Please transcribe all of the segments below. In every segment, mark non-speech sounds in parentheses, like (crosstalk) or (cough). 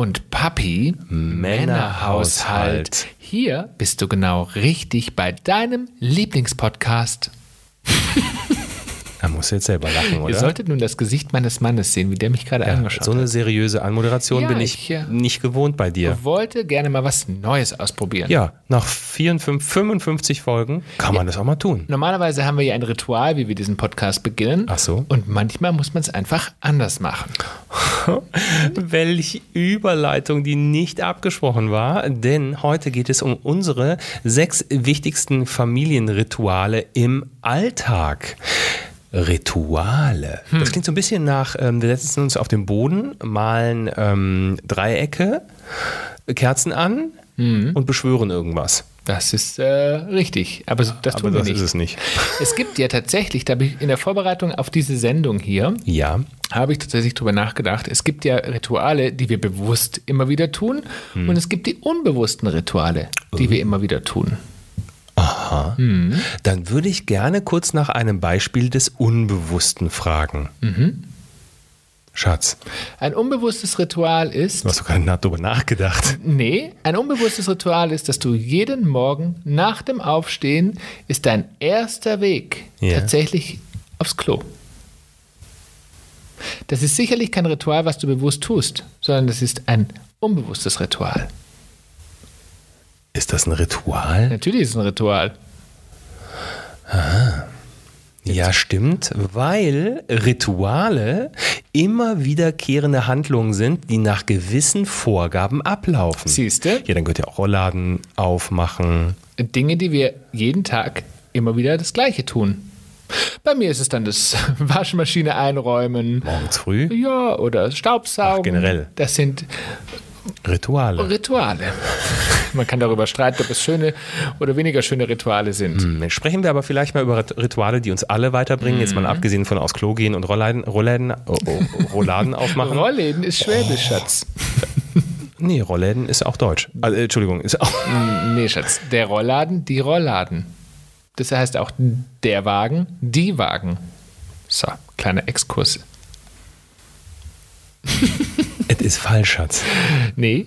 Und Papi Männerhaushalt. Hier bist du genau richtig bei deinem Lieblingspodcast. Musst du jetzt selber lachen, Ihr oder? solltet nun das Gesicht meines Mannes sehen, wie der mich gerade ja, angeschaut so eine hat. seriöse Anmoderation Ja, bin ich, ich, ja. nicht gewohnt bei dir. Ich wollte gerne mal was Neues ausprobieren. Ja, nach 54, 55 Folgen kann man das auch mal tun. Normalerweise haben wir ja ein Ritual, wie wir diesen Podcast beginnen. Ach so. Und manchmal muss man es einfach anders machen. (laughs) Welche Überleitung, die nicht abgesprochen war, denn heute geht es um unsere sechs wichtigsten Familienrituale im Alltag. Rituale. Das klingt so ein bisschen nach, ähm, wir setzen uns auf den Boden, malen ähm, Dreiecke, Kerzen an und beschwören irgendwas. Das ist äh, richtig. Aber das Aber tun wir das nicht. ist es nicht. (laughs) Es gibt ja tatsächlich, da habe ich in der Vorbereitung auf diese Sendung hier, Ja. habe ich tatsächlich drüber nachgedacht. Es gibt ja Rituale, die wir bewusst immer wieder tun. Und es gibt die unbewussten Rituale, die wir immer wieder tun. Aha. Dann würde ich gerne kurz nach einem Beispiel des Unbewussten fragen. Schatz, Ein unbewusstes Ritual ist, du hast doch gar nicht darüber nachgedacht. nee, ein unbewusstes Ritual ist, dass du jeden Morgen nach dem Aufstehen ist dein erster Weg Ja. tatsächlich aufs Klo. Das ist sicherlich kein Ritual, was du bewusst tust, sondern das ist ein unbewusstes Ritual. Ist das ein Ritual? Natürlich ist es ein Ritual. Ja, stimmt, weil Rituale immer wiederkehrende Handlungen sind, die nach gewissen Vorgaben ablaufen. Siehst du? Ja, dann könnt ihr auch Rollladen aufmachen. Dinge, die wir jeden Tag immer wieder das Gleiche tun. Bei mir ist es dann das (laughs) Waschmaschine einräumen. Morgens früh. Ja, oder Staubsaugen. Ach, generell. Das sind Rituale. Rituale. (laughs) Man kann darüber streiten, ob es schöne oder weniger schöne Rituale sind. Hm, Sprechen wir aber vielleicht mal über Rit- Rituale, die uns alle weiterbringen. Jetzt mal abgesehen von aufs Klo gehen und Rollladen, Rollläden, oh, oh, Rolladen (laughs) aufmachen. Rollläden ist Schwäbisch, Schatz. (laughs) nee, Rollläden ist auch Deutsch. Also, äh, Entschuldigung, ist auch. Nee, Schatz. Der Rollladen, die Rollladen. Das heißt auch der Wagen, die Wagen. So, kleiner Exkurs. Es ist falsch, Schatz. Nee,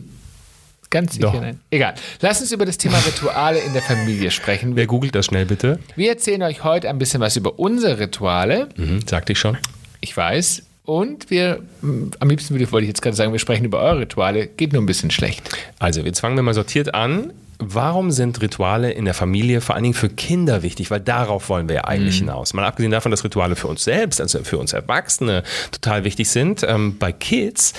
ganz sicher Doch. nein. Egal. Lass uns über das Thema Rituale in der Familie sprechen. Wer googelt das schnell bitte? wir erzählen euch heute ein bisschen was über unsere Rituale. Mhm, sagte ich schon. Ich weiß. Und wir, m, am liebsten würde, wollte ich jetzt gerade sagen, wir sprechen über eure Rituale. Geht nur ein bisschen schlecht. Also, jetzt fangen wir mal sortiert an. Warum sind Rituale in der Familie vor allen Dingen für Kinder wichtig? Weil darauf wollen wir ja eigentlich hinaus. Mal abgesehen davon, dass Rituale für uns selbst, also für uns Erwachsene, total wichtig sind. Ähm, bei Kids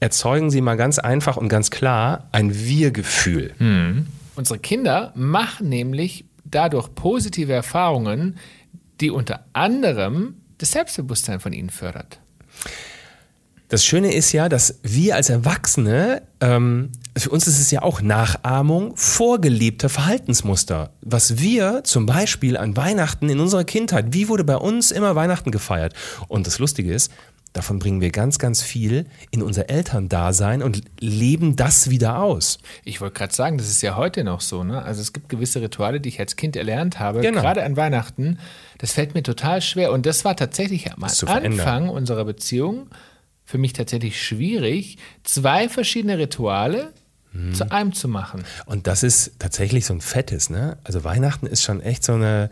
erzeugen sie mal ganz einfach und ganz klar ein Wir-Gefühl. Unsere Kinder machen nämlich dadurch positive Erfahrungen, die unter anderem das Selbstbewusstsein von ihnen fördert. Das Schöne ist ja, dass wir als Erwachsene, ähm, für uns ist es ja auch Nachahmung vorgelebter Verhaltensmuster. Was wir zum Beispiel an Weihnachten in unserer Kindheit, wie wurde bei uns immer Weihnachten gefeiert? Und das Lustige ist, davon bringen wir ganz, ganz viel in unser Elterndasein und leben das wieder aus. Ich wollte gerade sagen, das ist ja heute noch so. Ne? Also es gibt gewisse Rituale, die ich als Kind erlernt habe, Genau. gerade an Weihnachten. Das fällt mir total schwer. Und das war tatsächlich am. Anfang unserer Beziehung für mich tatsächlich schwierig, zwei verschiedene Rituale Mhm. zu einem zu machen. Und das ist tatsächlich so ein fettes, ne? Also Weihnachten ist schon echt so eine,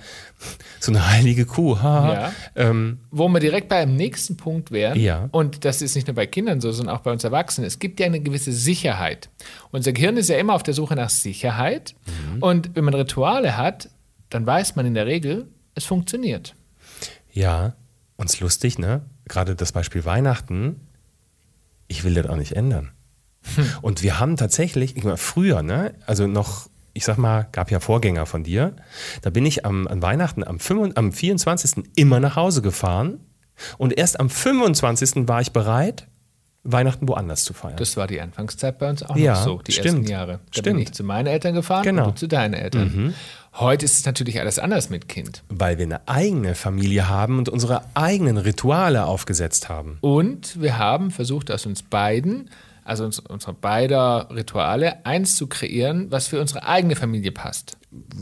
so eine heilige Kuh. (laughs) Ha. Ja. Ähm, Wo wir direkt beim nächsten Punkt wären, Ja. und das ist nicht nur bei Kindern so, sondern auch bei uns Erwachsenen, es gibt ja eine gewisse Sicherheit. Unser Gehirn ist ja immer auf der Suche nach Sicherheit. Mhm. Und wenn man Rituale hat, dann weiß man in der Regel, es funktioniert. Ja, uns lustig, ne? Gerade das Beispiel Weihnachten. Ich will das auch nicht ändern. Und wir haben tatsächlich, ich meine, früher, ne? Also noch, ich sag mal, gab ja Vorgänger von dir. Da bin ich am, an Weihnachten am, 25, am 24. immer nach Hause gefahren. Und erst am 25. war ich bereit, Weihnachten woanders zu feiern. Das war die Anfangszeit bei uns auch Ja, noch so, die stimmt. ersten Jahre. Da bin Stimmt. ich zu meinen Eltern gefahren Genau. und du zu deinen Eltern. Heute ist es natürlich alles anders mit Kind. weil wir eine eigene Familie haben und unsere eigenen Rituale aufgesetzt haben. Und wir haben versucht, aus uns beiden, also uns, unsere beider Rituale, eins zu kreieren, was für unsere eigene Familie passt.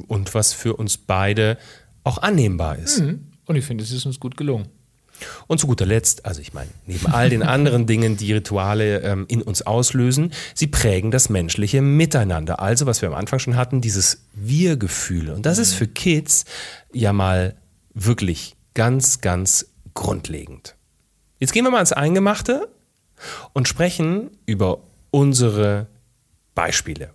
Und was für uns beide auch annehmbar ist. Und ich finde, es ist uns gut gelungen. Und zu guter Letzt, also ich meine, neben all den anderen (laughs) Dingen, die Rituale ähm, in uns auslösen, sie prägen das menschliche Miteinander. Also, was wir am Anfang schon hatten, dieses Wir-Gefühl. Und das ist für Kids ja mal wirklich ganz, ganz grundlegend. Jetzt gehen wir mal ans Eingemachte und sprechen über unsere Beispiele.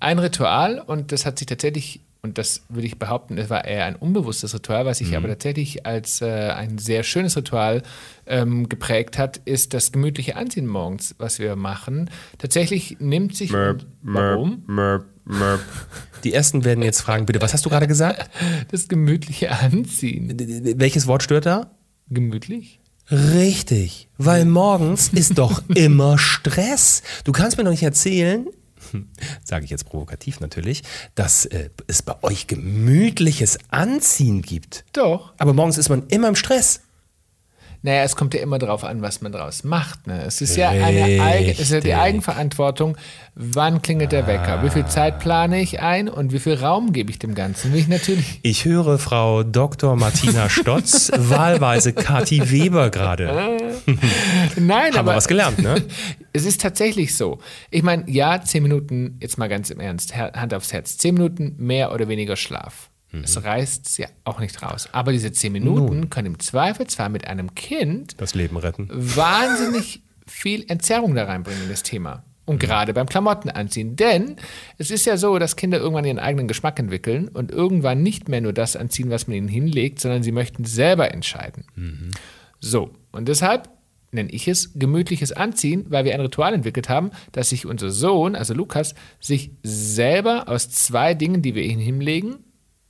Ein Ritual, und das hat sich tatsächlich, und das würde ich behaupten, es war eher ein unbewusstes Ritual, was sich aber tatsächlich als äh, ein sehr schönes Ritual ähm, geprägt hat, ist das gemütliche Anziehen morgens, was wir machen. Tatsächlich nimmt sich. warum? Mörp, mörp. (laughs) Die ersten werden jetzt fragen, bitte, was hast du gerade gesagt? (laughs) Das gemütliche Anziehen. Welches Wort stört da? Gemütlich? Richtig, weil morgens ist doch (laughs) immer Stress. Du kannst mir doch nicht erzählen, (laughs) sage ich jetzt provokativ natürlich, dass äh, es bei euch gemütliches Anziehen gibt. Doch. Aber morgens ist man immer im Stress. Naja, es kommt ja immer darauf an, was man daraus macht. Ne? Es ist ja eine Eigen, es ist ja die. Eigenverantwortung. Wann klingelt der Wecker? Wie viel Zeit plane ich ein und wie viel Raum gebe ich dem Ganzen? Will ich natürlich. Ich höre Frau Dr. Martina Stotz, (laughs) wahlweise Kathi Weber gerade. Nein, Haben aber wir was gelernt, ne? (laughs) es ist tatsächlich so. Ich meine, ja, zehn Minuten, jetzt mal ganz im Ernst, Hand aufs Herz, zehn Minuten mehr oder weniger Schlaf. Es reißt es ja auch nicht raus. Aber diese zehn Minuten können im Zweifelsfall mit einem Kind Das Leben retten. wahnsinnig viel Entzerrung da reinbringen in das Thema. Und gerade beim Klamotten anziehen. Denn es ist ja so, dass Kinder irgendwann ihren eigenen Geschmack entwickeln und irgendwann nicht mehr nur das anziehen, was man ihnen hinlegt, sondern sie möchten selber entscheiden. So, und deshalb nenne ich es gemütliches Anziehen, weil wir ein Ritual entwickelt haben, dass sich unser Sohn, also Lukas, sich selber aus zwei Dingen, die wir ihm hinlegen,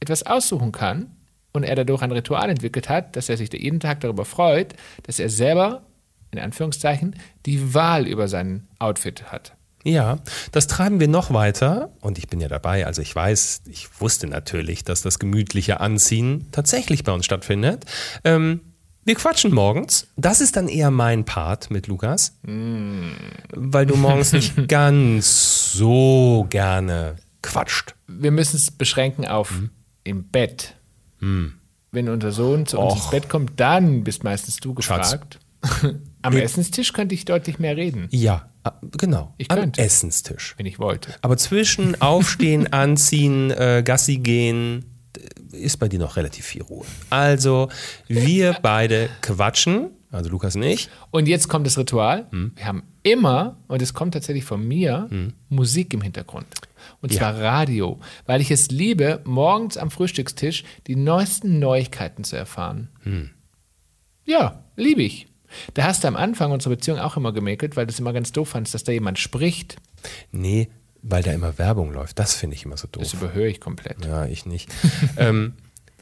etwas aussuchen kann und er dadurch ein Ritual entwickelt hat, dass er sich jeden Tag darüber freut, dass er selber, in Anführungszeichen, die Wahl über sein Outfit hat. Ja, das treiben wir noch weiter und ich bin ja dabei. Also ich weiß, ich wusste natürlich, dass das gemütliche Anziehen tatsächlich bei uns stattfindet. Ähm, wir quatschen morgens. Das ist dann eher mein Part mit Lukas, weil du morgens nicht (laughs) ganz so gerne quatscht. Wir müssen es beschränken auf im Bett. Wenn unser Sohn zu uns Och. ins Bett kommt, dann bist meistens du Schatz. gefragt. (laughs) Am Essenstisch könnte ich deutlich mehr reden, Ja, ah, genau. Ich Am könnte. Essenstisch. wenn ich wollte. Aber zwischen (laughs) Aufstehen, Anziehen, äh, Gassi gehen, ist bei dir noch relativ viel Ruhe. Also, wir (laughs) beide quatschen, also Lukas und ich. Und jetzt kommt das Ritual. Hm. Wir haben immer, und es kommt tatsächlich von mir, Musik im Hintergrund. Und Ja. zwar Radio, weil ich es liebe, morgens am Frühstückstisch die neuesten Neuigkeiten zu erfahren. Hm. Ja, liebe ich. Da hast du am Anfang unserer Beziehung auch immer gemäkelt, weil du es immer ganz doof fandst, dass da jemand spricht. Nee, weil da immer Werbung läuft. Das finde ich immer so doof. Das überhöre ich komplett. Ja, ich nicht. (laughs) ähm,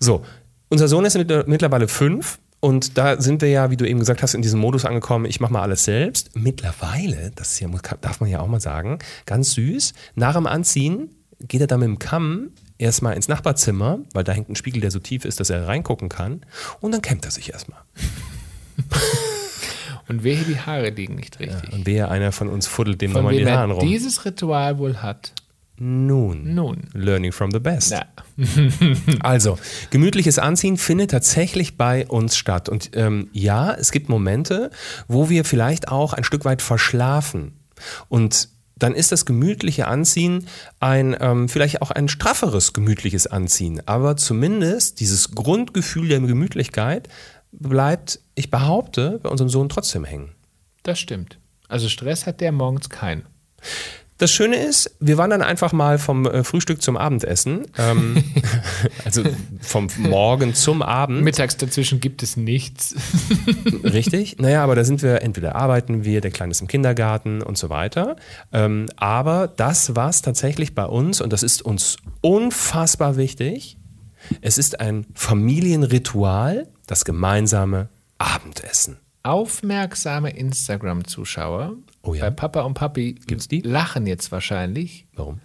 so, unser Sohn ist mit, mittlerweile fünf und da sind wir ja, wie du eben gesagt hast, in diesem Modus angekommen, ich mache mal alles selbst. Mittlerweile, das ist ja, darf man ja auch mal sagen, ganz süß, nach dem Anziehen geht er dann mit dem Kamm erstmal ins Nachbarzimmer, weil da hängt ein Spiegel, der so tief ist, dass er reingucken kann und dann kämmt er sich erstmal. (laughs) Und wehe, die Haare liegen nicht richtig. Und wer einer von uns fuddelt dem nochmal Haaren er rum. dieses Ritual wohl hat. Nun, Nun. learning from the best. Na, (laughs) (laughs) Also, gemütliches Anziehen findet tatsächlich bei uns statt. Und ähm, ja, es gibt Momente, wo wir vielleicht auch ein Stück weit verschlafen. Und dann ist das gemütliche Anziehen ein ähm, vielleicht auch ein strafferes gemütliches Anziehen. Aber zumindest dieses Grundgefühl der Gemütlichkeit bleibt, ich behaupte, bei unserem Sohn trotzdem hängen. das stimmt. Also Stress hat der morgens keinen. Das Schöne ist, wir wandern einfach mal vom äh, Frühstück zum Abendessen. Ähm, (laughs) also vom Morgen zum Abend. Mittags dazwischen gibt es nichts. (laughs) Richtig. Naja, aber da sind wir, entweder arbeiten wir, der Kleine ist im Kindergarten und so weiter. Ähm, aber das war es tatsächlich bei uns und das ist uns unfassbar wichtig. Es ist ein Familienritual, das gemeinsame Abendessen. Aufmerksame Instagram-Zuschauer Oh ja? bei Papa und Papi Gibt's die? lachen jetzt wahrscheinlich. Warum?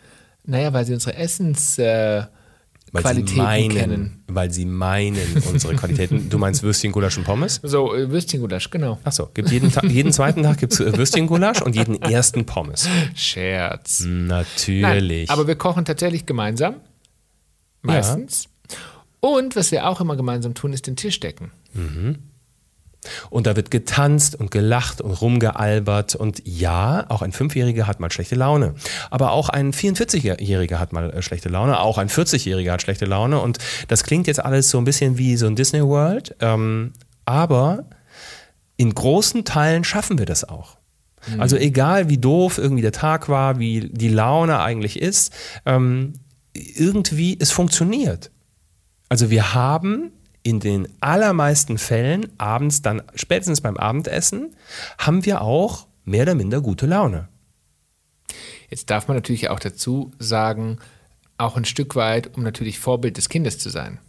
Naja, weil sie unsere Essensqualitäten äh, Weil Qualitäten sie meinen, kennen. weil sie meinen unsere Qualitäten. Du meinst Würstchen, Gulasch und Pommes? So, äh, Würstchengulasch, genau. Achso, gibt jeden, Tag, jeden zweiten Tag gibt es Würstchengulasch und jeden ersten Pommes. Scherz. Natürlich. Nein, aber wir kochen tatsächlich gemeinsam. Meistens. Und was wir auch immer gemeinsam tun, ist den Tisch decken. Und da wird getanzt und gelacht und rumgealbert. Und ja, auch ein Fünfjähriger hat mal schlechte Laune. Aber auch ein 44-Jähriger hat mal äh, schlechte Laune. Auch ein 40-Jähriger hat schlechte Laune. Und das klingt jetzt alles so ein bisschen wie so ein Disney World. Ähm, aber in großen Teilen schaffen wir das auch. Also egal wie doof irgendwie der Tag war, wie die Laune eigentlich ist, ähm, irgendwie es funktioniert. Also wir haben in den allermeisten Fällen abends dann, spätestens beim Abendessen, haben wir auch mehr oder minder gute Laune. Jetzt darf man natürlich auch dazu sagen, auch ein Stück weit, um natürlich Vorbild des Kindes zu sein.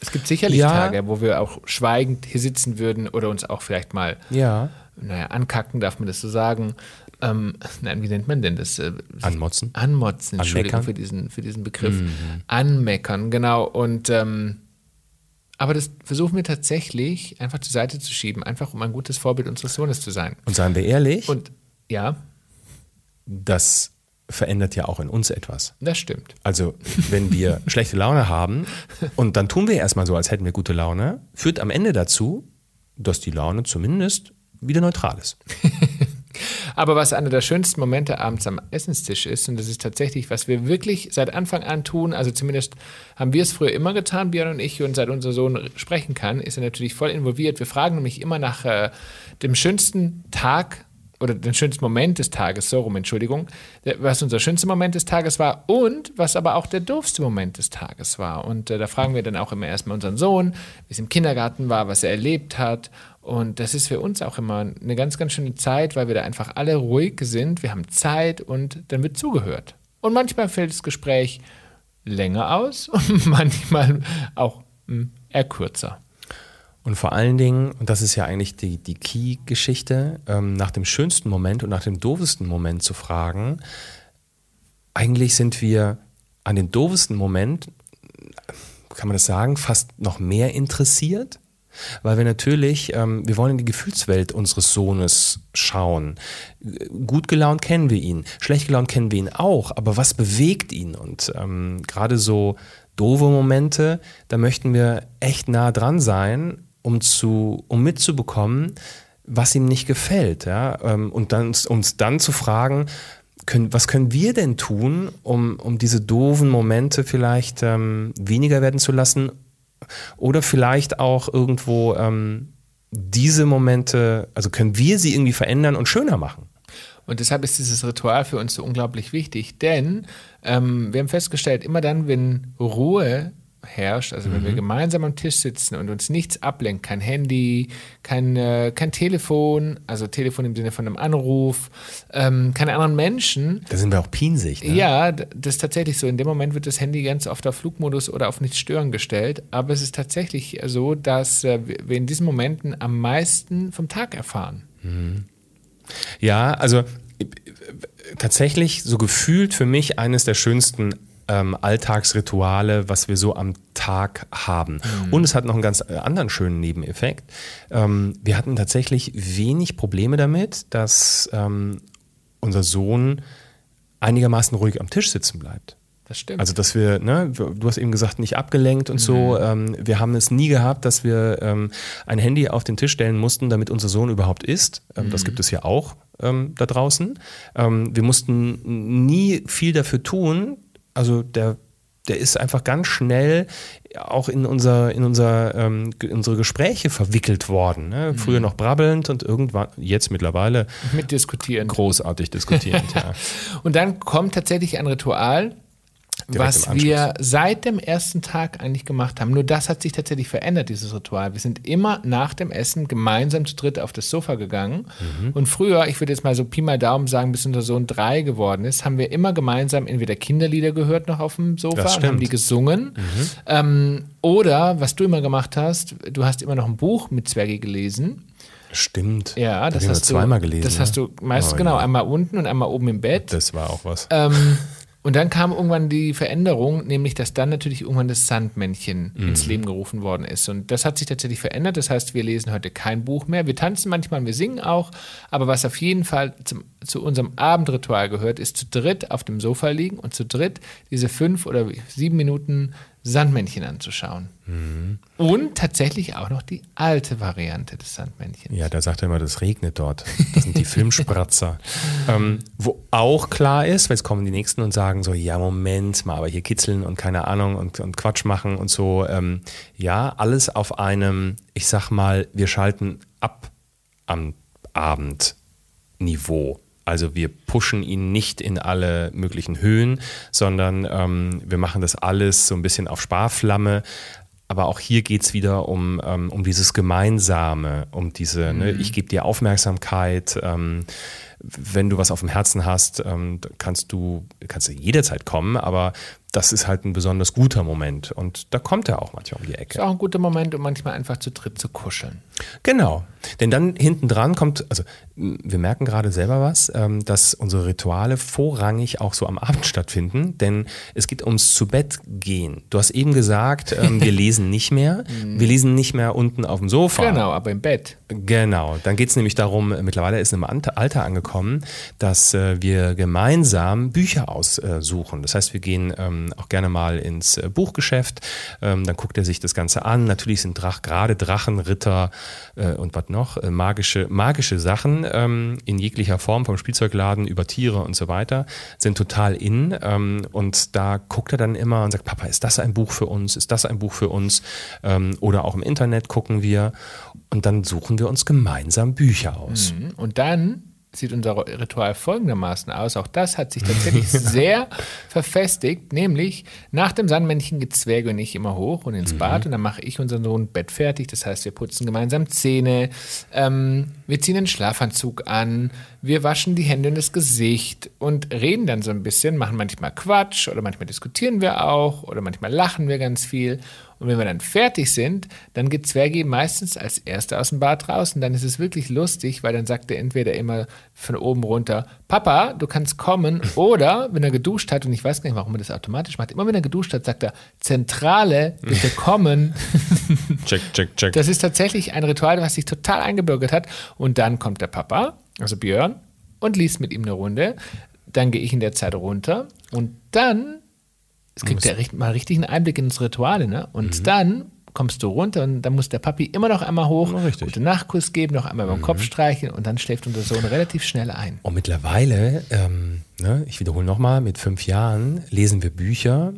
Es gibt sicherlich Ja. Tage, wo wir auch schweigend hier sitzen würden oder uns auch vielleicht mal, Ja. naja, ankacken, darf man das so sagen. Ähm, nein, wie nennt man denn das? Äh, Anmotzen. Anmotzen, Entschuldigung Anmeckern. für diesen, für diesen Begriff. Anmeckern, genau. Und ähm, aber das versuchen wir tatsächlich einfach zur Seite zu schieben, einfach um ein gutes Vorbild unseres Sohnes zu sein. Und seien wir ehrlich, Und ja, das verändert ja auch in uns etwas. das stimmt. Also, wenn wir (laughs) schlechte Laune haben und dann tun wir erstmal so, als hätten wir gute Laune, führt am Ende dazu, dass die Laune zumindest wieder neutral ist. (laughs) Aber was einer der schönsten Momente abends am Essenstisch ist, und das ist tatsächlich, was wir wirklich seit Anfang an tun, also zumindest haben wir es früher immer getan, Björn und ich, und seit unser Sohn sprechen kann, ist er natürlich voll involviert. Wir fragen nämlich immer nach äh, dem schönsten Tag oder den schönsten Moment des Tages, so rum, Entschuldigung, was unser schönster Moment des Tages war und was aber auch der doofste Moment des Tages war. Und äh, da fragen wir dann auch immer erstmal unseren Sohn, wie es im Kindergarten war, was er erlebt hat. Und das ist für uns auch immer eine ganz, ganz schöne Zeit, weil wir da einfach alle ruhig sind. Wir haben Zeit und dann wird zugehört. Und manchmal fällt das Gespräch länger aus (laughs) und manchmal auch mh, eher kürzer. Und vor allen Dingen, und das ist ja eigentlich die, die Key-Geschichte, ähm, nach dem schönsten Moment und nach dem doofesten Moment zu fragen, eigentlich sind wir an den doofesten Moment, kann man das sagen, fast noch mehr interessiert, weil wir natürlich, ähm, wir wollen in die Gefühlswelt unseres Sohnes schauen. Gut gelaunt kennen wir ihn, schlecht gelaunt kennen wir ihn auch, aber was bewegt ihn? Und ähm, gerade so doofe Momente, da möchten wir echt nah dran sein, um, zu, um mitzubekommen, was ihm nicht gefällt. Ja? Ähm, Und dann, uns dann zu fragen, können, was können wir denn tun, um, um diese doofen Momente vielleicht ähm, weniger werden zu lassen oder vielleicht auch irgendwo ähm, diese Momente, also können wir sie irgendwie verändern und schöner machen? Und deshalb ist dieses Ritual für uns so unglaublich wichtig, denn ähm, wir haben festgestellt, immer dann, wenn Ruhe herrscht, also wenn wir gemeinsam am Tisch sitzen und uns nichts ablenkt, kein Handy, kein, äh, kein Telefon, also Telefon im Sinne von einem Anruf, ähm, keine anderen Menschen, Da sind wir auch pinsig. Ne? ja, das ist tatsächlich so. In dem Moment wird das Handy ganz oft auf Flugmodus oder auf nicht stören gestellt. Aber es ist tatsächlich so, dass äh, wir in diesen Momenten am meisten vom Tag erfahren. Ja, also äh, äh, tatsächlich so gefühlt für mich eines der schönsten ähm, Alltagsrituale, was wir so am Tag haben. Und es hat noch einen ganz äh, anderen schönen Nebeneffekt. Ähm, wir hatten tatsächlich wenig Probleme damit, dass ähm, unser Sohn einigermaßen ruhig am Tisch sitzen bleibt. Das stimmt. Also, dass wir, ne, du hast eben gesagt, nicht abgelenkt und so. Ähm, wir haben es nie gehabt, dass wir ähm, ein Handy auf den Tisch stellen mussten, damit unser Sohn überhaupt isst. Ähm, Das gibt es ja auch ähm, da draußen. Ähm, wir mussten nie viel dafür tun. Also, der, der ist einfach ganz schnell auch in, unser, in, unser, ähm, unsere Gespräche verwickelt worden. Ne? Früher noch brabbelnd und irgendwann, jetzt mittlerweile Mitdiskutieren. großartig diskutierend. ja. (laughs) Und dann kommt tatsächlich ein Ritual, was wir seit dem ersten Tag eigentlich gemacht haben. Nur das hat sich tatsächlich verändert, dieses Ritual. Wir sind immer nach dem Essen gemeinsam zu dritt auf das Sofa gegangen. Mhm. Und früher, ich würde jetzt mal so Pi mal Daumen sagen, bis unser Sohn drei geworden ist, haben wir immer gemeinsam entweder Kinderlieder gehört noch auf dem Sofa und haben. Mhm. die gesungen. Ähm, oder, was du immer gemacht hast, du hast immer noch ein Buch mit Zwergi gelesen. Stimmt. Ja, das das hast du zweimal gelesen. Das ne? hast du meist Oh, genau ja. einmal unten und einmal oben im Bett. Das war auch was. Ähm, (laughs) und dann kam irgendwann die Veränderung, nämlich dass dann natürlich irgendwann das Sandmännchen Mhm. ins Leben gerufen worden ist. Und das hat sich tatsächlich verändert. Das heißt, wir lesen heute kein Buch mehr. Wir tanzen manchmal, wir singen auch. Aber was auf jeden Fall zum, zu unserem Abendritual gehört, ist zu dritt auf dem Sofa liegen und zu dritt diese fünf oder sieben Minuten Sandmännchen anzuschauen. Mhm. Und tatsächlich auch noch die alte Variante des Sandmännchens. Ja, da sagt er immer, das regnet dort. Das sind die (laughs) Filmspratzer. ähm, wo auch klar ist, weil jetzt kommen die Nächsten und sagen so, ja, Moment mal, aber hier kitzeln und keine Ahnung und, und Quatsch machen und so. Ähm, ja, alles auf einem, ich sag mal, wir schalten ab am Abendniveau. Also wir pushen ihn nicht in alle möglichen Höhen, sondern ähm, wir machen das alles so ein bisschen auf Sparflamme. Aber auch hier geht es wieder um, ähm, um dieses Gemeinsame, um diese, ne, mhm. ne, ich gebe dir Aufmerksamkeit. Ähm, wenn du was auf dem Herzen hast, ähm, kannst du kannst du jederzeit kommen, aber das ist halt ein besonders guter Moment. Und da kommt er auch manchmal um die Ecke. Ist auch ein guter Moment, um manchmal einfach zu dritt zu kuscheln. Genau. Denn dann hinten dran kommt, also wir merken gerade selber was, ähm, dass unsere Rituale vorrangig auch so am Abend stattfinden, denn es geht ums zu Bett gehen. Du hast eben gesagt, ähm, wir (laughs) lesen nicht mehr. wir lesen nicht mehr unten auf dem Sofa. Genau, aber im Bett. Genau. Dann geht es nämlich darum, mittlerweile ist im Alter angekommen, dass äh, wir gemeinsam Bücher aussuchen. Das heißt, wir gehen ähm, auch gerne mal ins äh, Buchgeschäft. dann guckt er sich das Ganze an. Natürlich sind Drach, gerade Drachen, Ritter äh, und was noch, äh, magische, magische Sachen ähm, in jeglicher Form, vom Spielzeugladen über Tiere und so weiter, sind total in. Ähm, und da guckt er dann immer und sagt, Papa, ist das ein Buch für uns? Ist das ein Buch für uns? Ähm, oder auch im Internet gucken wir. Und dann suchen wir uns gemeinsam Bücher aus. Mhm. Und dann sieht unser Ritual folgendermaßen aus. Auch das hat sich tatsächlich (laughs) sehr verfestigt, nämlich nach dem Sandmännchen geht Zwerge und ich immer hoch und ins mhm. Bad und dann mache ich unseren Sohn Bett fertig. Das heißt, wir putzen gemeinsam Zähne, ähm, wir ziehen den Schlafanzug an, wir waschen die Hände und das Gesicht und reden dann so ein bisschen, machen manchmal Quatsch oder manchmal diskutieren wir auch oder manchmal lachen wir ganz viel. Und wenn wir dann fertig sind, dann geht Zwergi meistens als Erster aus dem Bad raus und dann ist es wirklich lustig, weil dann sagt er entweder immer von oben runter, Papa, du kannst kommen oder wenn er geduscht hat und ich weiß gar nicht, warum er das automatisch macht, immer wenn er geduscht hat, sagt er, Zentrale, bitte kommen. (laughs) check, check, check. Das ist tatsächlich ein Ritual, was sich total eingebürgert hat und dann kommt der Papa also Björn, und liest mit ihm eine Runde. Dann gehe ich in der Zeit runter und dann, es kriegt er mal richtig einen Einblick ins Rituale, ne? Und mhm. dann kommst du runter und dann muss der Papi immer noch einmal hoch, ja, gute Nachkuss geben, noch einmal beim mhm. Kopf streicheln und dann schläft unser Sohn relativ schnell ein. Und mittlerweile, ähm, ne, ich wiederhole nochmal, mit fünf Jahren lesen wir Bücher.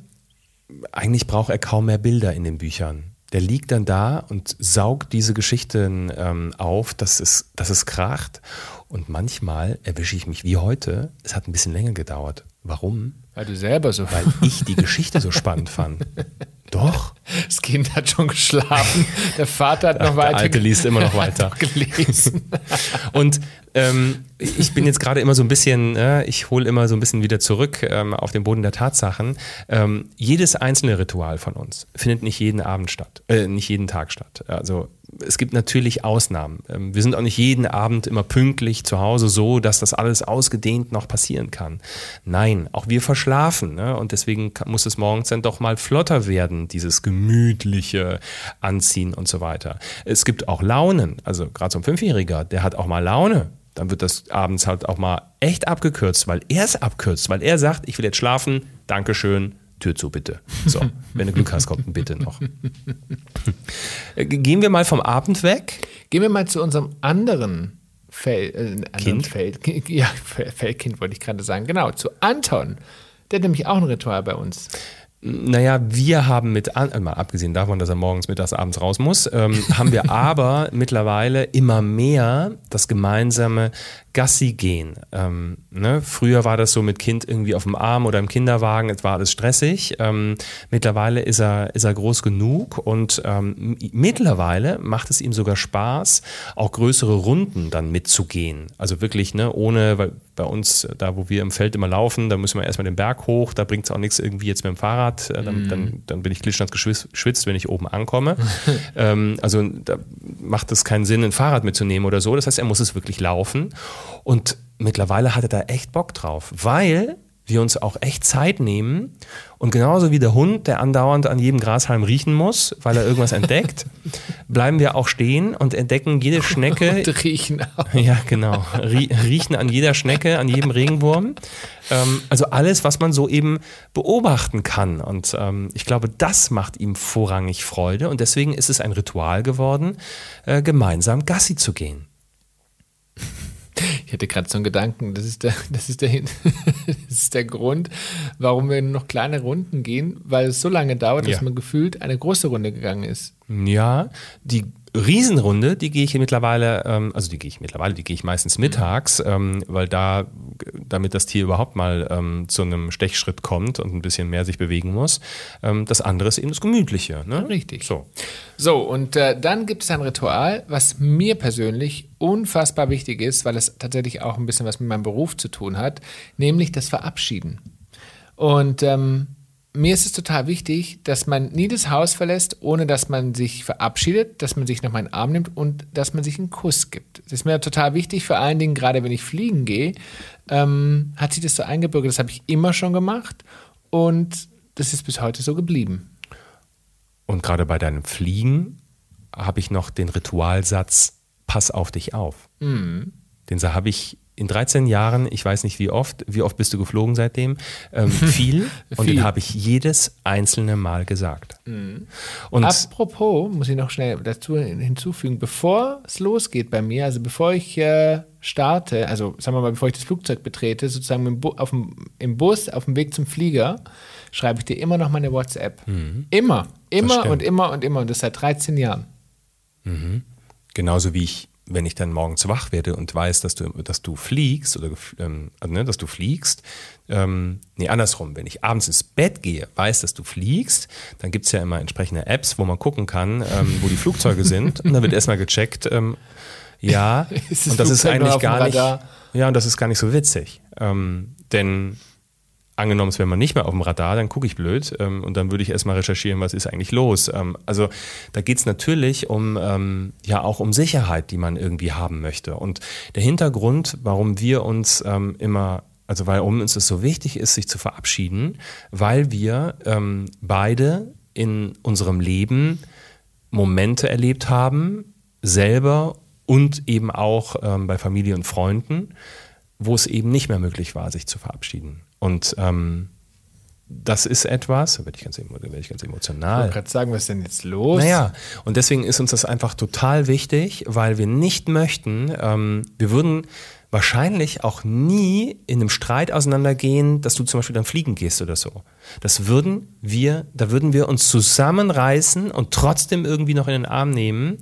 Eigentlich braucht er kaum mehr Bilder in den Büchern der liegt dann da und saugt diese Geschichten ähm, auf, dass es, dass es kracht. Und manchmal erwische ich mich wie heute. Es hat ein bisschen länger gedauert. Warum? Weil du selber so. Weil ich die Geschichte so spannend fand. (laughs) Doch. (laughs) Das Kind hat schon geschlafen. Der Vater hat noch Ach, weiter. Der Alte liest immer noch (laughs) weiter. gelesen. (laughs) Und ähm, ich bin jetzt gerade immer so ein bisschen, äh, ich hole immer so ein bisschen wieder zurück ähm, auf den Boden der Tatsachen. Ähm, jedes einzelne Ritual von uns findet nicht jeden Abend statt, äh, nicht jeden Tag statt. Also es gibt natürlich Ausnahmen. Ähm, wir sind auch nicht jeden Abend immer pünktlich zu Hause so, dass das alles ausgedehnt noch passieren kann. Nein, auch wir verschlafen. Ne? Und deswegen muss es morgens dann doch mal flotter werden, dieses gemütliche Anziehen und so weiter. Es gibt auch Launen. Also gerade so ein Fünfjähriger, der hat auch mal Laune. Dann wird das abends halt auch mal echt abgekürzt, weil er es abkürzt, weil er sagt, ich will jetzt schlafen, Dankeschön, Tür zu, bitte. So, (laughs) wenn du Glück hast, kommt ein Bitte noch. Gehen wir mal vom Abend weg. Gehen wir mal zu unserem anderen, Fel, äh, anderen kind? Feld. Ja, Feldkind wollte ich gerade sagen. Genau, zu Anton. Der hat nämlich auch ein Ritual bei uns. Naja, wir haben mit, an, mal abgesehen davon, dass er morgens, mittags, abends raus muss, ähm, (laughs) haben wir aber mittlerweile immer mehr das gemeinsame Gassi gehen. Ähm, ne? Früher war das so mit Kind irgendwie auf dem Arm oder im Kinderwagen, es war alles stressig. Ähm, mittlerweile ist er, ist er groß genug und ähm, mittlerweile macht es ihm sogar Spaß, auch größere Runden dann mitzugehen. Also wirklich, ne, ohne, weil bei uns, da wo wir im Feld immer laufen, da müssen wir erstmal den Berg hoch, da bringt es auch nichts irgendwie jetzt mit dem Fahrrad, äh, dann, mm. dann, dann, bin ich klitschnass geschwitzt, wenn ich oben ankomme. (laughs) ähm, also da macht es keinen Sinn, ein Fahrrad mitzunehmen oder so. Das heißt, er muss es wirklich laufen. Und mittlerweile hat er da echt Bock drauf, weil wir uns auch echt Zeit nehmen und genauso wie der Hund, der andauernd an jedem Grashalm riechen muss, weil er irgendwas (laughs) entdeckt, bleiben wir auch stehen und entdecken jede Schnecke. (laughs) Und riechen auch. Ja, genau. Rie riechen an jeder Schnecke, an jedem Regenwurm. Ähm, also alles, was man so eben beobachten kann. Und ähm, ich glaube, das macht ihm vorrangig Freude. Und deswegen ist es ein Ritual geworden, äh, gemeinsam Gassi zu gehen. (laughs) Ich hatte gerade so einen Gedanken, das ist, der, (laughs) das, ist der, (laughs) das ist der Grund, warum wir noch kleine Runden gehen, weil es so lange dauert, dass Ja. man gefühlt eine große Runde gegangen ist. Ja, die Riesenrunde, die gehe ich mittlerweile, ähm, also die gehe ich mittlerweile, die gehe ich meistens mittags, ähm, weil da, damit das Tier überhaupt mal ähm, zu einem Stechschritt kommt und ein bisschen mehr sich bewegen muss. Ähm, das andere ist eben das Gemütliche. Ne? Richtig. So. So, und äh, dann gibt es ein Ritual, was mir persönlich unfassbar wichtig ist, weil es tatsächlich auch ein bisschen was mit meinem Beruf zu tun hat, nämlich das Verabschieden. Und ähm, mir ist es total wichtig, dass man nie das Haus verlässt, ohne dass man sich verabschiedet, dass man sich nochmal in den Arm nimmt und dass man sich einen Kuss gibt. Das ist mir total wichtig, vor allen Dingen gerade wenn ich fliegen gehe, ähm, hat sich das so eingebürgert. Das habe ich immer schon gemacht und das ist bis heute so geblieben. Und gerade bei deinem Fliegen habe ich noch den Ritualsatz, pass auf dich auf. Mhm. Den habe ich in 13 Jahren, ich weiß nicht wie oft, wie oft bist du geflogen seitdem, ähm, (laughs) viel. und Viel. den habe ich jedes einzelne Mal gesagt. Und Apropos, muss ich noch schnell dazu hinzufügen, bevor es losgeht bei mir, also bevor ich äh, starte, also sagen wir mal, bevor ich das Flugzeug betrete, sozusagen im, Bu auf dem, im Bus, auf dem Weg zum Flieger, schreibe ich dir immer noch meine WhatsApp. Immer, immer stimmt. und immer und immer und das seit 13 Jahren. Genauso wie ich, wenn ich dann morgens wach werde und weiß, dass du, dass du fliegst oder ähm, also, ne, dass du fliegst, ähm, nee, andersrum, wenn ich abends ins Bett gehe, weiß, dass du fliegst, dann gibt es ja immer entsprechende Apps, wo man gucken kann, ähm, wo die Flugzeuge sind. Und dann wird erstmal gecheckt, ähm, ja, (laughs) Ist das und das ist Flugzeug noch eigentlich gar nicht, ja, und das ist gar nicht so witzig. Ähm, denn angenommen, es wäre mal nicht mehr auf dem Radar, dann gucke ich blöd ähm, und dann würde ich erstmal recherchieren, was ist eigentlich los. Ähm, also da geht es natürlich um ähm, ja auch um Sicherheit, die man irgendwie haben möchte. Und der Hintergrund, warum wir uns ähm, immer, also warum uns es so wichtig ist, sich zu verabschieden, weil wir ähm, beide in unserem Leben Momente erlebt haben, selber und eben auch ähm, bei Familie und Freunden, wo es eben nicht mehr möglich war, sich zu verabschieden. Und ähm, das ist etwas, da werde ich ganz, werde ich ganz Ich emotional. wollte gerade sagen, was ist denn jetzt los? Naja, und deswegen ist uns das einfach total wichtig, weil wir nicht möchten, ähm, wir würden wahrscheinlich auch nie in einem Streit auseinandergehen, dass du zum Beispiel dann fliegen gehst oder so. Das würden wir, da würden wir uns zusammenreißen und trotzdem irgendwie noch in den Arm nehmen.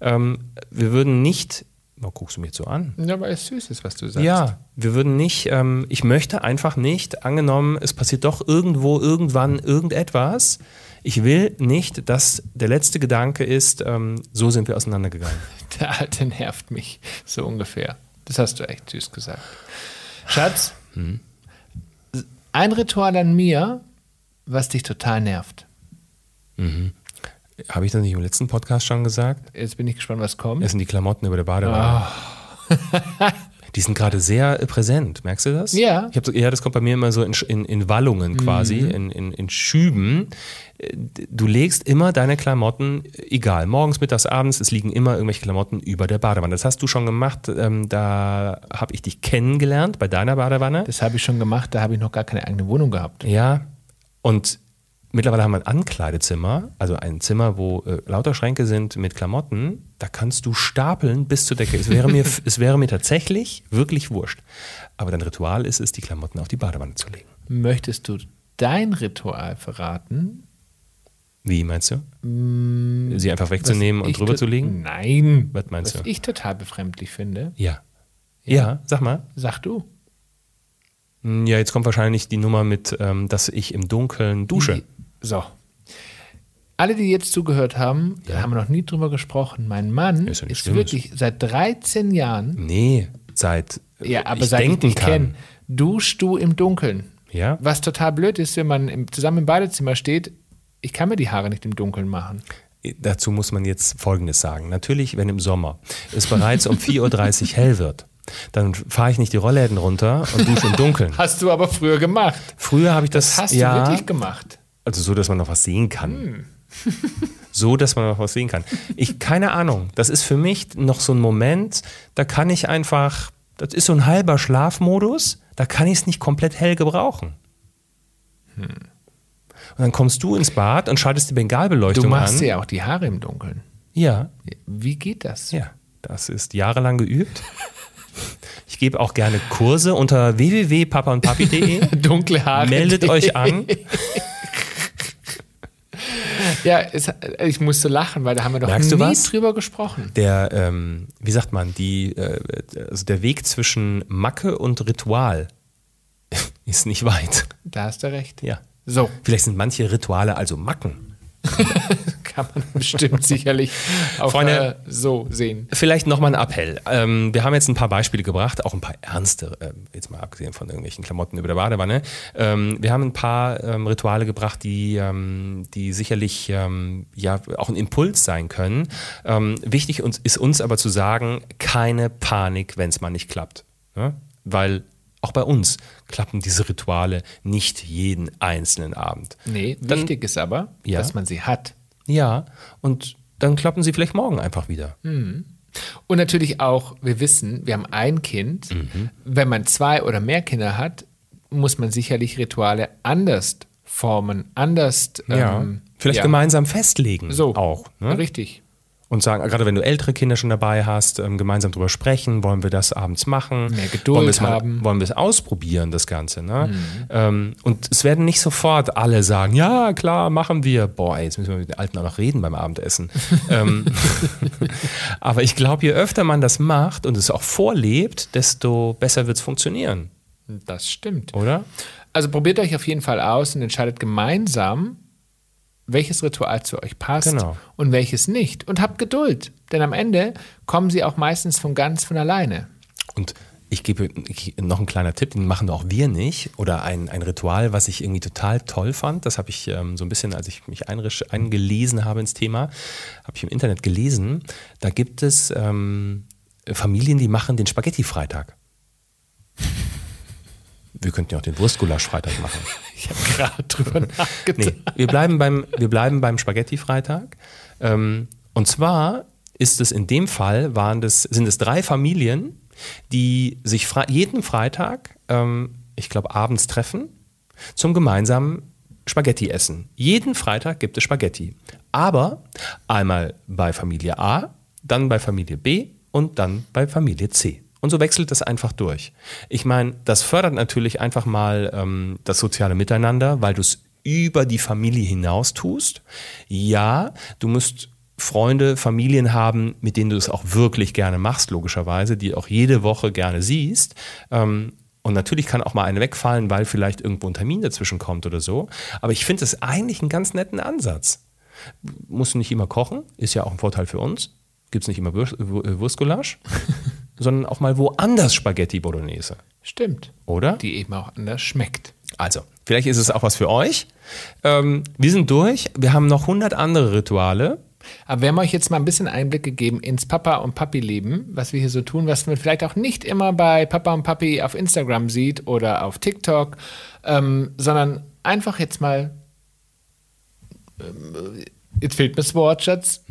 Ähm, wir würden nicht, oh, guckst du mich jetzt so an? Ja, weil es süß ist, was du sagst. Ja, wir würden nicht, ähm, ich möchte einfach nicht, angenommen, es passiert doch irgendwo, irgendwann irgendetwas. Ich will nicht, dass der letzte Gedanke ist, ähm, so sind wir auseinandergegangen. (laughs) Der Alte nervt mich, so ungefähr. Das hast du echt süß gesagt. Schatz, Hm. ein Ritual an mir, was dich total nervt. Habe ich das nicht im letzten Podcast schon gesagt? Jetzt bin ich gespannt, was kommt. Es sind die Klamotten über der Badewanne. (laughs) Die sind gerade sehr äh, präsent, merkst du das? Ja. Mhm. Ich hab so, ja, das kommt bei mir immer so in, in, in Wallungen quasi, in, in, in Schüben. Äh, Du legst immer deine Klamotten, egal, morgens, mittags, abends, es liegen immer irgendwelche Klamotten über der Badewanne. Das hast du schon gemacht, ähm, da habe ich dich kennengelernt bei deiner Badewanne. Das habe ich schon gemacht, da habe ich noch gar keine eigene Wohnung gehabt. Ja, und mittlerweile haben wir ein Ankleidezimmer, also ein Zimmer, wo äh, lauter Schränke sind mit Klamotten. Da kannst du stapeln bis zur Decke. Es wäre mir, es wäre mir tatsächlich wirklich wurscht. Aber dein Ritual ist es, die Klamotten auf die Badewanne zu legen. Möchtest du dein Ritual verraten? Wie meinst du? Sie einfach wegzunehmen Was und drüber zu legen? Nein. Was meinst was du? ich total befremdlich finde. Ja. Ja, sag mal. Sag du. Hm, Ja, jetzt kommt wahrscheinlich die Nummer mit, ähm, dass ich im Dunkeln dusche. So. Alle, die jetzt zugehört haben, da haben wir noch nie drüber gesprochen. Mein Mann Ist ja ist wirklich seit 13 Jahren, Nee, seit äh, ja, aber ich seit ich denken dich kann. kenne, duschst du im Dunkeln. Ja? Was total blöd ist, wenn man im, zusammen im Badezimmer steht, ich kann mir die Haare nicht im Dunkeln machen. Dazu muss man jetzt Folgendes sagen. Natürlich, wenn im Sommer es bereits um 4.30 Uhr hell wird dann fahre ich nicht die Rollläden runter und dusche im Dunkeln. (laughs) Hast du aber früher gemacht. Früher habe ich das, Das hast ja, du wirklich gemacht. Also so, dass man noch was sehen kann. Hm. (laughs) so, dass man noch was sehen kann. Ich, keine Ahnung. Das ist für mich noch so ein Moment, da kann ich einfach, das ist so ein halber Schlafmodus, da kann ich es nicht komplett hell gebrauchen. Hm. Und dann kommst du ins Bad und schaltest die Bengalbeleuchtung Du machst an. dir ja auch die Haare im Dunkeln. Ja, Wie geht das? ja, das ist jahrelang geübt. Ich gebe auch gerne Kurse unter www.papaundpapi.de. (laughs) Dunkle Haare. Meldet euch an. (laughs) Ja, es, ich musste lachen, weil da haben wir doch Merkst nie was? drüber gesprochen. Der, ähm, wie sagt man, die, äh, also der Weg zwischen Macke und Ritual (laughs) ist nicht weit. Da hast du recht. Ja. So, Vielleicht sind manche Rituale also Macken. (laughs) kann man (laughs) bestimmt sicherlich auch Freunde, äh, so sehen. Vielleicht nochmal ein Appell. Ähm, wir haben jetzt ein paar Beispiele gebracht, auch ein paar ernste, äh, jetzt mal abgesehen von irgendwelchen Klamotten über der Badewanne. Ähm, wir haben ein paar ähm, Rituale gebracht, die, ähm, die sicherlich ähm, ja auch ein Impuls sein können. Ähm, wichtig uns, ist uns aber zu sagen, keine Panik, wenn es mal nicht klappt. Ja? Weil auch bei uns klappen diese Rituale nicht jeden einzelnen Abend. Nee, Dann- wichtig ist aber, Ja. dass man sie hat. Ja, und dann klappen sie vielleicht morgen einfach wieder. Und natürlich auch, wir wissen, wir haben ein Kind. Mhm. Wenn man zwei oder mehr Kinder hat, muss man sicherlich Rituale anders formen, anders. Ja, ähm, vielleicht ja. gemeinsam festlegen So, auch. Ne? Richtig. Und sagen, gerade wenn du ältere Kinder schon dabei hast, ähm, gemeinsam drüber sprechen, wollen wir das abends machen? Mehr Geduld wollen wir es mal- haben. Wollen wir es ausprobieren, das Ganze? Ne? Mhm. Ähm, und es werden nicht sofort alle sagen, ja, klar, machen wir. Boah, ey, jetzt müssen wir mit den Alten auch noch reden beim Abendessen. (laughs) ähm, (laughs) aber ich glaube, je öfter man das macht und es auch vorlebt, desto besser wird es funktionieren, Das stimmt. oder? Also probiert euch auf jeden Fall aus und entscheidet gemeinsam, welches Ritual zu euch passt Genau. und welches nicht. Und habt Geduld, denn am Ende kommen sie auch meistens von ganz von alleine. Und ich gebe noch einen kleiner Tipp, den machen auch wir nicht. Oder ein, ein Ritual, was ich irgendwie total toll fand. Das habe ich ähm, so ein bisschen, als ich mich einrisch- eingelesen habe ins Thema, habe ich im Internet gelesen. Da gibt es ähm, Familien, die machen den Spaghetti-Freitag. Wir könnten ja auch den Wurstgulasch-Freitag machen. (laughs) Ich habe gerade drüber (laughs) nachgedacht. Nee, wir bleiben beim, wir bleiben beim Spaghetti-Freitag. Ähm, und zwar ist es in dem Fall, waren das, sind es drei Familien, die sich fre jeden Freitag, ähm, ich glaube, abends treffen zum gemeinsamen Spaghetti essen. Jeden Freitag gibt es Spaghetti. Aber einmal bei Familie A, dann bei Familie B und dann bei Familie C. Und so wechselt das einfach durch. Ich meine, das fördert natürlich einfach mal ähm, das soziale Miteinander, weil du es über die Familie hinaus tust. Ja, du musst Freunde, Familien haben, mit denen du es auch wirklich gerne machst, logischerweise, die auch jede Woche gerne siehst. Ähm, und natürlich kann auch mal eine wegfallen, weil vielleicht irgendwo ein Termin dazwischen kommt oder so. Aber ich finde es eigentlich einen ganz netten Ansatz. Musst du nicht immer kochen, ist ja auch ein Vorteil für uns. Gibt es nicht immer Wurst, Wurstgulasch, (laughs) sondern auch mal woanders Spaghetti Bolognese, Stimmt. oder? Die eben auch anders schmeckt. Also, vielleicht ist es auch was für euch. Ähm, wir sind durch. Wir haben noch 100 andere Rituale. Aber wir haben euch jetzt mal ein bisschen Einblick gegeben ins Papa- und Papi-Leben, was wir hier so tun, was man vielleicht auch nicht immer bei Papa und Papi auf Instagram sieht oder auf TikTok, ähm, sondern einfach jetzt mal. Jetzt fehlt mir das Wort, Schatz.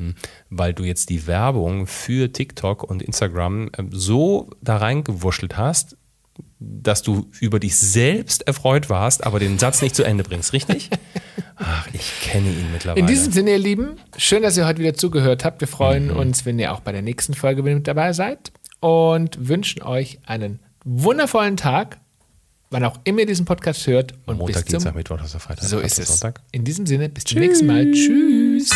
weil du jetzt die Werbung für TikTok und Instagram ähm, so da reingewurschtelt hast, dass du über dich selbst erfreut warst, aber den Satz nicht zu Ende bringst, richtig? (laughs) Ach, ich kenne ihn mittlerweile. In diesem Sinne, ihr Lieben, schön, dass ihr heute wieder zugehört habt. Wir freuen uns, wenn ihr auch bei der nächsten Folge mit dabei seid und wünschen euch einen wundervollen Tag, wann auch immer ihr diesen Podcast hört. Und Montag, bis zum Dienstag, Mittwoch, Donnerstag, Freitag, So ist es. Sonntag. In diesem Sinne, bis zum nächsten Mal. Tschüss.